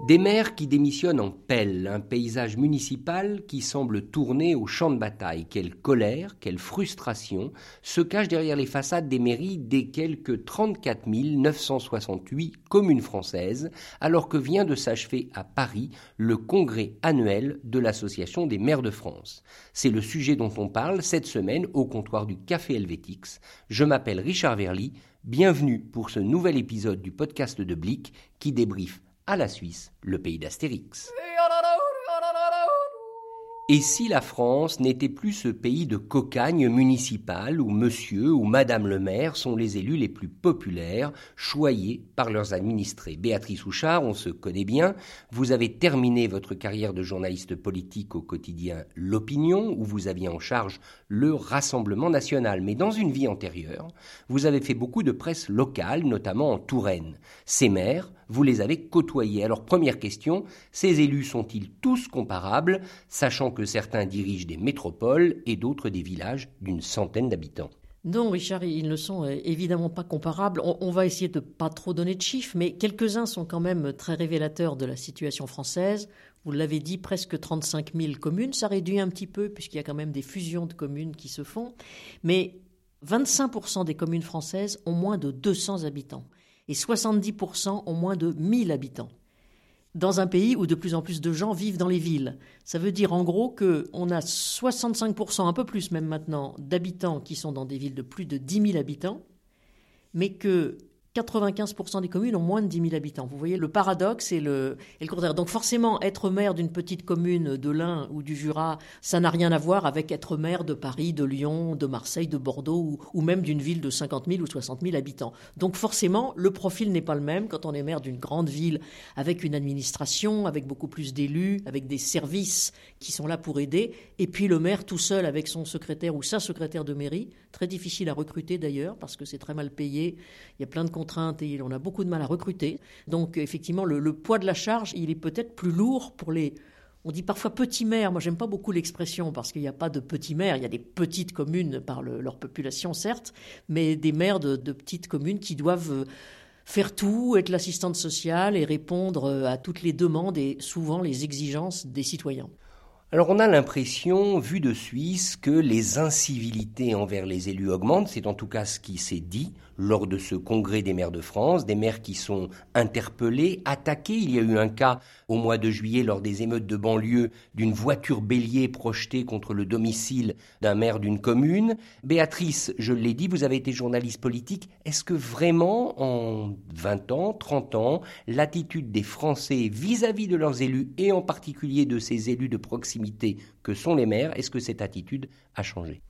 Des maires qui démissionnent en pelle, un paysage municipal qui semble tourner au champ de bataille. Quelle colère, quelle frustration se cache derrière les façades des mairies des quelques 34 968 communes françaises, alors que vient de s'achever à Paris le congrès annuel de l'Association des maires de France. C'est le sujet dont on parle cette semaine au comptoir du Café Helvétix. Je m'appelle Richard Verly. Bienvenue pour ce nouvel épisode du podcast de Blick qui débriefe à la Suisse, le pays d'Astérix. Et si la France n'était plus ce pays de cocagne municipale où monsieur ou madame le maire sont les élus les plus populaires, choyés par leurs administrés? Béatrice Houchard, on se connaît bien, vous avez terminé votre carrière de journaliste politique au quotidien L'Opinion, où vous aviez en charge le Rassemblement national. Mais dans une vie antérieure, vous avez fait beaucoup de presse locale, notamment en Touraine. Ces maires, vous les avez côtoyés. Alors première question, ces élus sont-ils tous comparables, sachant que certains dirigent des métropoles et d'autres des villages d'une centaine d'habitants non, Richard, ils ne sont euh, évidemment pas comparables. On, va essayer de pas trop donner de chiffres, mais quelques-uns sont quand même très révélateurs de la situation française. Vous l'avez dit, presque 35 000 communes. Ça réduit un petit peu puisqu'il y a quand même des fusions de communes qui se font. Mais 25% des communes françaises ont moins de 200 habitants et 70% ont moins de 1000 habitants. Dans un pays où de plus en plus de gens vivent dans les villes. Ça veut dire en gros qu'on a 65%, un peu plus même maintenant, d'habitants qui sont dans des villes de plus de 10 000 habitants, mais que 95% des communes ont moins de 10 000 habitants. Vous voyez, le paradoxe et le, contraire. Donc forcément, être maire d'une petite commune de l'Ain ou du Jura, ça n'a rien à voir avec être maire de Paris, de Lyon, de Marseille, de Bordeaux ou, même d'une ville de 50 000 ou 60 000 habitants. Donc forcément, le profil n'est pas le même quand on est maire d'une grande ville avec une administration, avec beaucoup plus d'élus, avec des services qui sont là pour aider, et puis le maire tout seul avec son secrétaire ou sa secrétaire de mairie, très difficile à recruter d'ailleurs parce que c'est très mal payé, il y a plein de et on a beaucoup de mal à recruter. Donc effectivement, le, poids de la charge, il est peut-être plus lourd pour les... On dit parfois petits maires, moi j'aime pas beaucoup l'expression parce qu'il n'y a pas de petits maires, il y a des petites communes par leur population certes, mais des maires de, de petites communes qui doivent euh, faire tout, être l'assistante sociale et répondre euh, à toutes les demandes et souvent les exigences des citoyens. Alors on a l'impression, vu de Suisse, que les incivilités envers les élus augmentent. C'est en tout cas ce qui s'est dit lors de ce congrès des maires de France, des maires qui sont interpellés, attaqués. Il y a eu un cas au mois de juillet lors des émeutes de banlieue d'une voiture bélier projetée contre le domicile d'un maire d'une commune. Béatrice, je l'ai dit, vous avez été journaliste politique. Est-ce que vraiment en 20 ans, 30 ans, l'attitude des Français vis-à-vis -vis de leurs élus et en particulier de ces élus de proximité que sont les maires, est-ce que cette attitude a changé?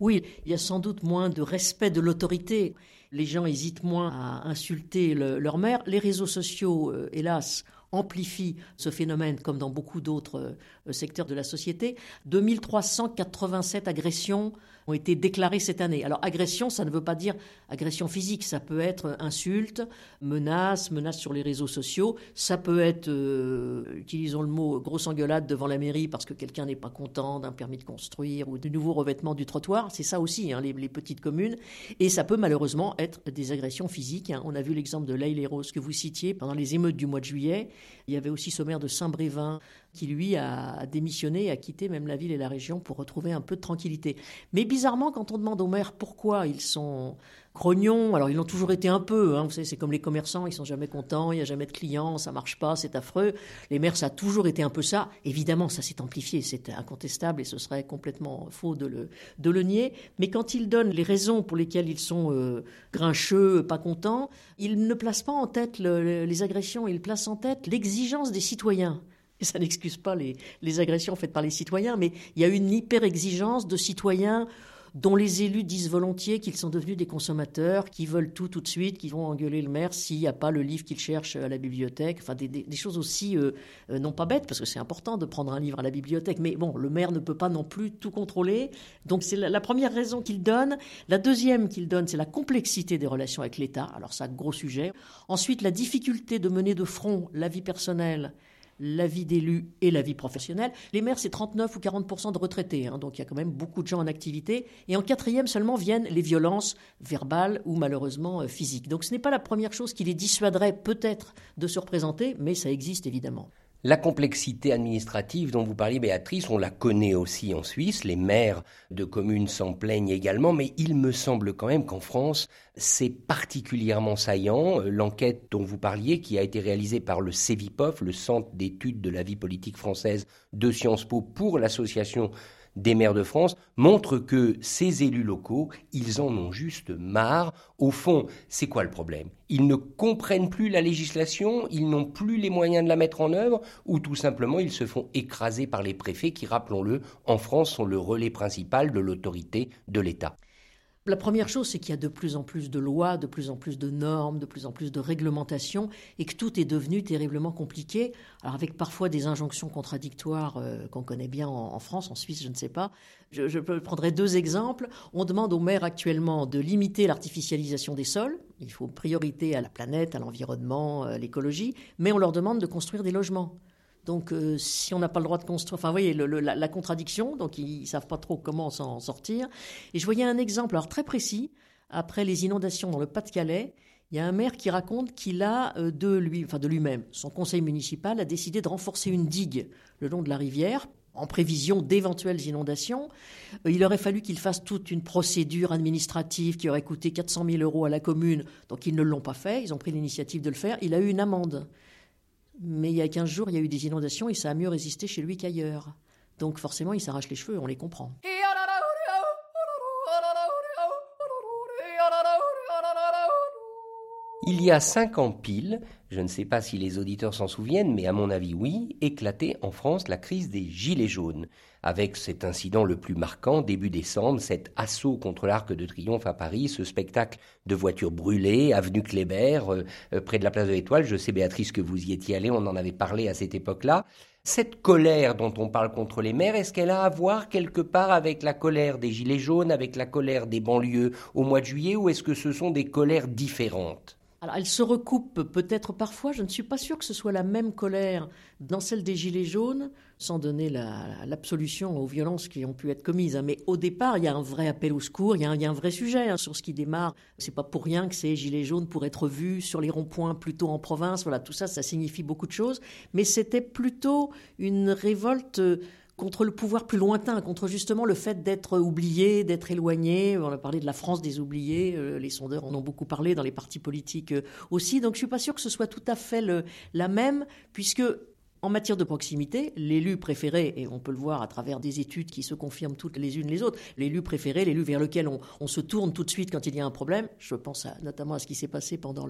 Oui, il y a sans doute moins de respect de l'autorité. Les gens hésitent moins à insulter leur mère. Les réseaux sociaux, euh, hélas, amplifient ce phénomène comme dans beaucoup d'autres euh, secteurs de la société. 2387 agressions ont été déclarées cette année. Alors agression, ça ne veut pas dire agression physique, ça peut être insulte, menace, menace sur les réseaux sociaux, ça peut être, euh, utilisons le mot, grosse engueulade devant la mairie parce que quelqu'un n'est pas content d'un permis de construire ou du nouveau revêtement du trottoir, c'est ça aussi, hein, les, petites communes, et ça peut malheureusement être des agressions physiques. Hein. On a vu l'exemple de Laïle Rose que vous citiez pendant les émeutes du mois de juillet. Il y avait aussi ce maire de Saint-Brévin qui lui a démissionné et a quitté même la ville et la région pour retrouver un peu de tranquillité. Mais bizarrement, quand on demande aux maires pourquoi ils sont grognons, alors ils l'ont toujours été un peu, hein, vous savez, c'est comme les commerçants, ils sont jamais contents, il n'y a jamais de clients, ça marche pas, c'est affreux. Les maires, ça a toujours été un peu ça. Évidemment, ça s'est amplifié, c'est incontestable et ce serait complètement faux de le, de le nier. Mais quand ils donnent les raisons pour lesquelles ils sont euh, grincheux, pas contents, ils ne placent pas en tête les agressions, ils placent en tête l'exigence des citoyens ça n'excuse pas les, les, agressions faites par les citoyens, mais il y a une hyper-exigence de citoyens dont les élus disent volontiers qu'ils sont devenus des consommateurs, qui veulent tout tout de suite, qui vont engueuler le maire s'il n'y a pas le livre qu'ils cherchent à la bibliothèque. Enfin, des, des, choses aussi, euh, euh, non pas bêtes, parce que c'est important de prendre un livre à la bibliothèque, mais bon, le maire ne peut pas non plus tout contrôler. Donc c'est la, la, première raison qu'il donne. La deuxième qu'il donne, c'est la complexité des relations avec l'État. Alors ça, gros sujet. Ensuite, la difficulté de mener de front la vie personnelle la vie d'élu et la vie professionnelle. Les maires, c'est 39 ou 40 de retraités, hein, donc il y a quand même beaucoup de gens en activité. Et en quatrième seulement viennent les violences verbales ou malheureusement euh, physiques. Donc ce n'est pas la première chose qui les dissuaderait peut-être de se représenter, mais ça existe évidemment. La complexité administrative dont vous parliez, Béatrice, on la connaît aussi en Suisse. Les maires de communes s'en plaignent également, mais il me semble quand même qu'en France, c'est particulièrement saillant. L'enquête dont vous parliez, qui a été réalisée par le CEVIPOF, le Centre d'études de la vie politique française de Sciences Po, pour l'association des maires de France montre que ces élus locaux, ils en ont juste marre. Au fond, c'est quoi le problème? Ils ne comprennent plus la législation, ils n'ont plus les moyens de la mettre en œuvre, ou tout simplement ils se font écraser par les préfets qui, rappelons-le, en France sont le relais principal de l'autorité de l'État? La première chose, c'est qu'il y a de plus en plus de lois, de plus en plus de normes, de plus en plus de réglementations, et que tout est devenu terriblement compliqué, alors avec parfois des injonctions contradictoires euh, qu'on connaît bien en, France, en Suisse, je ne sais pas. Je, je prendrai deux exemples. On demande aux maires actuellement de limiter l'artificialisation des sols. Il faut priorité à la planète, à l'environnement, à l'écologie, mais on leur demande de construire des logements. Donc, euh, si on n'a pas le droit de construire, enfin, vous voyez la, contradiction, donc ils ne savent pas trop comment s'en sortir. Et je voyais un exemple, alors très précis, après les inondations dans le Pas-de-Calais, il y a un maire qui raconte qu'il a euh, de lui, enfin de lui-même, son conseil municipal a décidé de renforcer une digue le long de la rivière en prévision d'éventuelles inondations. Euh, il aurait fallu qu'il fasse toute une procédure administrative qui aurait coûté 400 000 euros à la commune, donc ils ne l'ont pas fait, ils ont pris l'initiative de le faire. Il a eu une amende. Mais il y a 15 jours, il y a eu des inondations et ça a mieux résisté chez lui qu'ailleurs. Donc forcément, il s'arrache les cheveux, on les comprend. Il y a cinq ans pile, je ne sais pas si les auditeurs s'en souviennent, mais à mon avis oui, éclatait en France la crise des Gilets jaunes, avec cet incident le plus marquant, début décembre, cet assaut contre l'Arc de Triomphe à Paris, ce spectacle de voitures brûlées, avenue Kléber, euh, euh, près de la place de l'Étoile. Je sais, Béatrice, que vous y étiez allée, on en avait parlé à cette époque-là. Cette colère dont on parle contre les maires, est-ce qu'elle a à voir quelque part avec la colère des Gilets jaunes, avec la colère des banlieues au mois de juillet, ou est-ce que ce sont des colères différentes? Alors, elle se recoupe peut-être parfois. Je ne suis pas sûre que ce soit la même colère dans celle des Gilets jaunes, sans donner l'absolution aux violences qui ont pu être commises. Hein. Mais au départ, il y a un vrai appel au secours, il y a un, vrai sujet hein, sur ce qui démarre. C'est pas pour rien que ces Gilets jaunes pourraient être vus sur les ronds-points plutôt en province. Voilà, tout ça, ça signifie beaucoup de choses. Mais c'était plutôt une révolte contre le pouvoir plus lointain, contre justement le fait d'être oublié, d'être éloigné. On a parlé de la France des oubliés, euh, les sondeurs en ont beaucoup parlé dans les partis politiques euh, aussi. Donc je suis pas sûr que ce soit tout à fait la même, puisque en matière de proximité, l'élu préféré, et on peut le voir à travers des études qui se confirment toutes les unes les autres, l'élu préféré, l'élu vers lequel on, se tourne tout de suite quand il y a un problème, je pense notamment à ce qui s'est passé pendant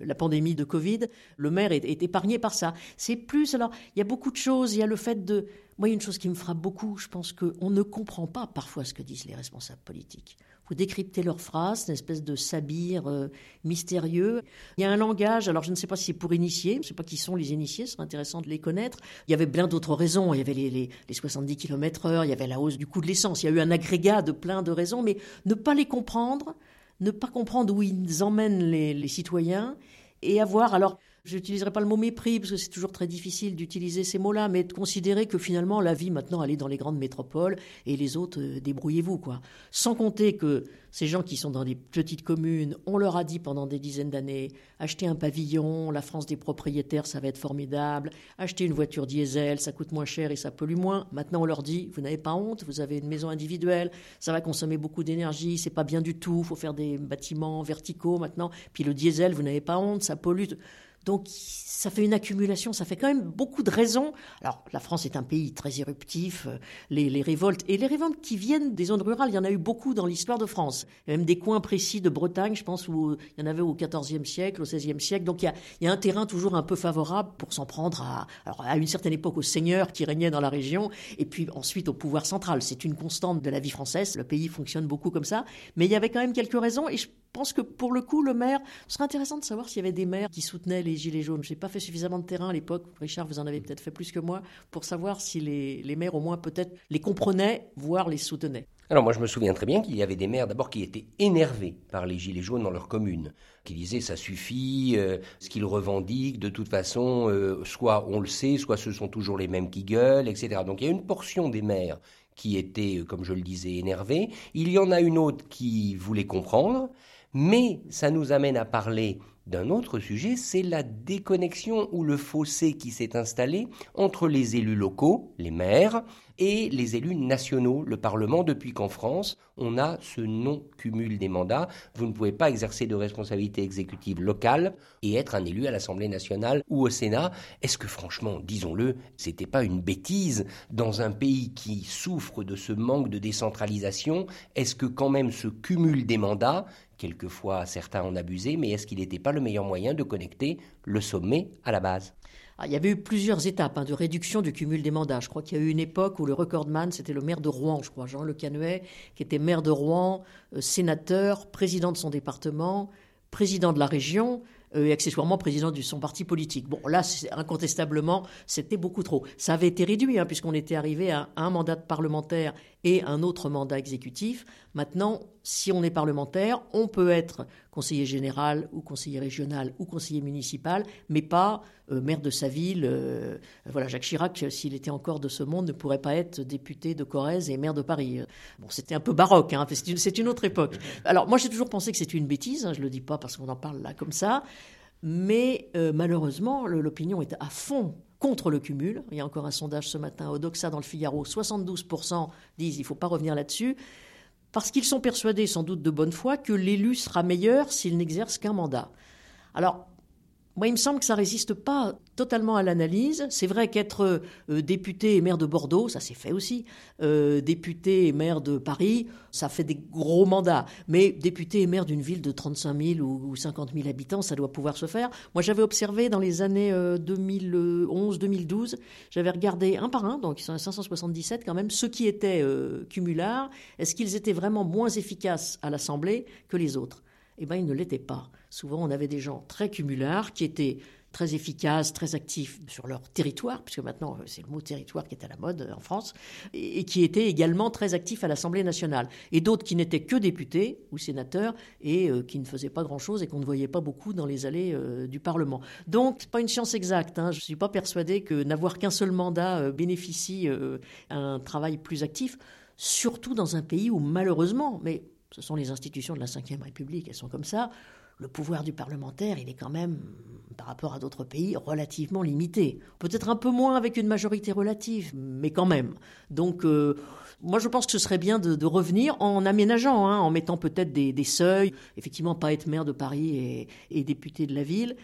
la pandémie de Covid, le maire est, est épargné par ça. C'est plus, alors, il y a beaucoup de choses, il y a le fait de... Moi, il y a une chose qui me frappe beaucoup, je pense qu'on ne comprend pas parfois ce que disent les responsables politiques. Vous décryptez leurs phrases, une espèce de sabir euh, mystérieux. Il y a un langage, alors je ne sais pas si c'est pour initier, je ne sais pas qui sont les initiés, ce serait intéressant de les connaître. Il y avait plein d'autres raisons, il y avait les, les, les 70 km heure, il y avait la hausse du coût de l'essence, il y a eu un agrégat de plein de raisons, mais ne pas les comprendre, ne pas comprendre où ils emmènent les citoyens et avoir, alors je n'utiliserai pas le mot mépris, parce que c'est toujours très difficile d'utiliser ces mots-là, mais de considérer que finalement, la vie, maintenant, elle est dans les grandes métropoles, et les autres, euh, débrouillez-vous, quoi. Sans compter que ces gens qui sont dans des petites communes, on leur a dit pendant des dizaines d'années, achetez un pavillon, la France des propriétaires, ça va être formidable, achetez une voiture diesel, ça coûte moins cher et ça pollue moins. Maintenant, on leur dit, vous n'avez pas honte, vous avez une maison individuelle, ça va consommer beaucoup d'énergie, c'est pas bien du tout, faut faire des bâtiments verticaux maintenant, puis le diesel, vous n'avez pas honte, ça pollue. Donc ça fait une accumulation, ça fait quand même beaucoup de raisons. Alors la France est un pays très éruptif, euh, les, révoltes, et les révoltes qui viennent des zones rurales, il y en a eu beaucoup dans l'histoire de France. Il y a même des coins précis de Bretagne, je pense, où il y en avait au XIVe siècle, au XVIe siècle. Donc il y, a, un terrain toujours un peu favorable pour s'en prendre à, alors, à une certaine époque aux seigneurs qui régnaient dans la région, et puis ensuite au pouvoir central. C'est une constante de la vie française, le pays fonctionne beaucoup comme ça. Mais il y avait quand même quelques raisons, et pense que pour le coup, le maire, ce serait intéressant de savoir s'il y avait des maires qui soutenaient les Gilets jaunes. Je n'ai pas fait suffisamment de terrain à l'époque. Richard, vous en avez peut-être fait plus que moi pour savoir si les, les maires, au moins, peut-être les comprenaient, voire les soutenaient. Alors moi je me souviens très bien qu'il y avait des maires d'abord qui étaient énervés par les gilets jaunes dans leur commune, qui disaient ça suffit, euh, ce qu'ils revendiquent, de toute façon, euh, soit on le sait, soit ce sont toujours les mêmes qui gueulent, etc. Donc il y a une portion des maires qui étaient, euh, comme je le disais, énervés. Il y en a une autre qui voulait comprendre, mais ça nous amène à parler d'un autre sujet, c'est la déconnexion ou le fossé qui s'est installé entre les élus locaux, les maires, et les élus nationaux, le Parlement, depuis qu'en France, on a ce non-cumul des mandats. Vous ne pouvez pas exercer de responsabilité exécutive locale et être un élu à l'Assemblée nationale ou au Sénat. Est-ce que franchement, disons-le, c'était pas une bêtise dans un pays qui souffre de ce manque de décentralisation? Est-ce que quand même ce cumul des mandats Quelquefois, certains en abusaient, mais est-ce qu'il n'était pas le meilleur moyen de connecter le sommet à la base? Ah, il y avait eu plusieurs étapes hein, de réduction du cumul des mandats. Je crois qu'il y a eu une époque où le recordman, c'était le maire de Rouen, je crois, Jean Le Canuet, qui était maire de Rouen, euh, sénateur, président de son département, président de la région, euh, et accessoirement président de son parti politique. Bon, là, incontestablement, c'était beaucoup trop. Ça avait été réduit, hein, puisqu'on était arrivé à un mandat de parlementaire et un autre mandat exécutif. Maintenant, si on est parlementaire, on peut être conseiller général ou conseiller régional ou conseiller municipal, mais pas euh, maire de sa ville. Euh, voilà, Jacques Chirac, s'il était encore de ce monde, ne pourrait pas être député de Corrèze et maire de Paris. Bon, c'était un peu baroque, hein, c'est une, autre époque. Alors, moi, j'ai toujours pensé que c'était une bêtise, hein, je ne le dis pas parce qu'on en parle là comme ça, mais euh, malheureusement, l'opinion est à fond contre le cumul. Il y a encore un sondage ce matin au Doxa dans le Figaro. 72% disent il ne faut pas revenir là-dessus, parce qu'ils sont persuadés, sans doute de bonne foi, que l'élu sera meilleur s'il n'exerce qu'un mandat. Alors, moi, il me semble que ça résiste pas totalement à l'analyse. C'est vrai qu'être euh, député et maire de Bordeaux, ça s'est fait aussi. Euh, député et maire de Paris, ça fait des gros mandats. Mais député et maire d'une ville de 35 000 ou 50 000 habitants, ça doit pouvoir se faire. Moi, j'avais observé dans les années 2011-2012, euh, j'avais regardé un par un, donc 577 quand même, ceux qui étaient cumulards, est-ce qu'ils étaient vraiment moins efficaces à l'Assemblée que les autres? Eh bien, ils ne l'étaient pas. Souvent, on avait des gens très cumulards qui étaient très efficaces, très actifs sur leur territoire, puisque maintenant euh, c'est le mot territoire qui est à la mode euh, en France, et, qui étaient également très actifs à l'Assemblée nationale. Et d'autres qui n'étaient que députés ou sénateurs et euh, qui ne faisaient pas grand-chose et qu'on ne voyait pas beaucoup dans les allées du Parlement. Donc, n'est pas une science exacte. Hein. Je ne suis pas persuadé que n'avoir qu'un seul mandat bénéficie à un travail plus actif, surtout dans un pays où malheureusement, mais ce sont les institutions de la Ve République, elles sont comme ça, le pouvoir du parlementaire, il est quand même, par rapport à d'autres pays, relativement limité. Peut-être un peu moins avec une majorité relative, mais quand même. Donc, euh, moi, je pense que ce serait bien de, revenir en aménageant, hein, en mettant peut-être des, seuils. Effectivement, pas être maire de Paris et, et député de la ville.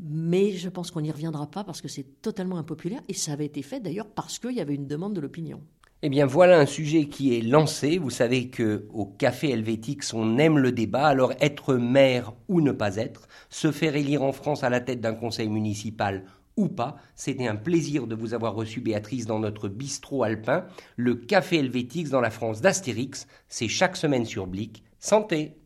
Mais je pense qu'on n'y reviendra pas parce que c'est totalement impopulaire et ça avait été fait d'ailleurs parce qu'il y avait une demande de l'opinion. Eh bien, voilà un sujet qui est lancé. Vous savez que au Café Helvétix, on aime le débat. Alors, être maire ou ne pas être, se faire élire en France à la tête d'un conseil municipal ou pas, c'était un plaisir de vous avoir reçu, Béatrice, dans notre bistrot alpin. Le Café Helvétix dans la France d'Astérix, c'est chaque semaine sur Blic. Santé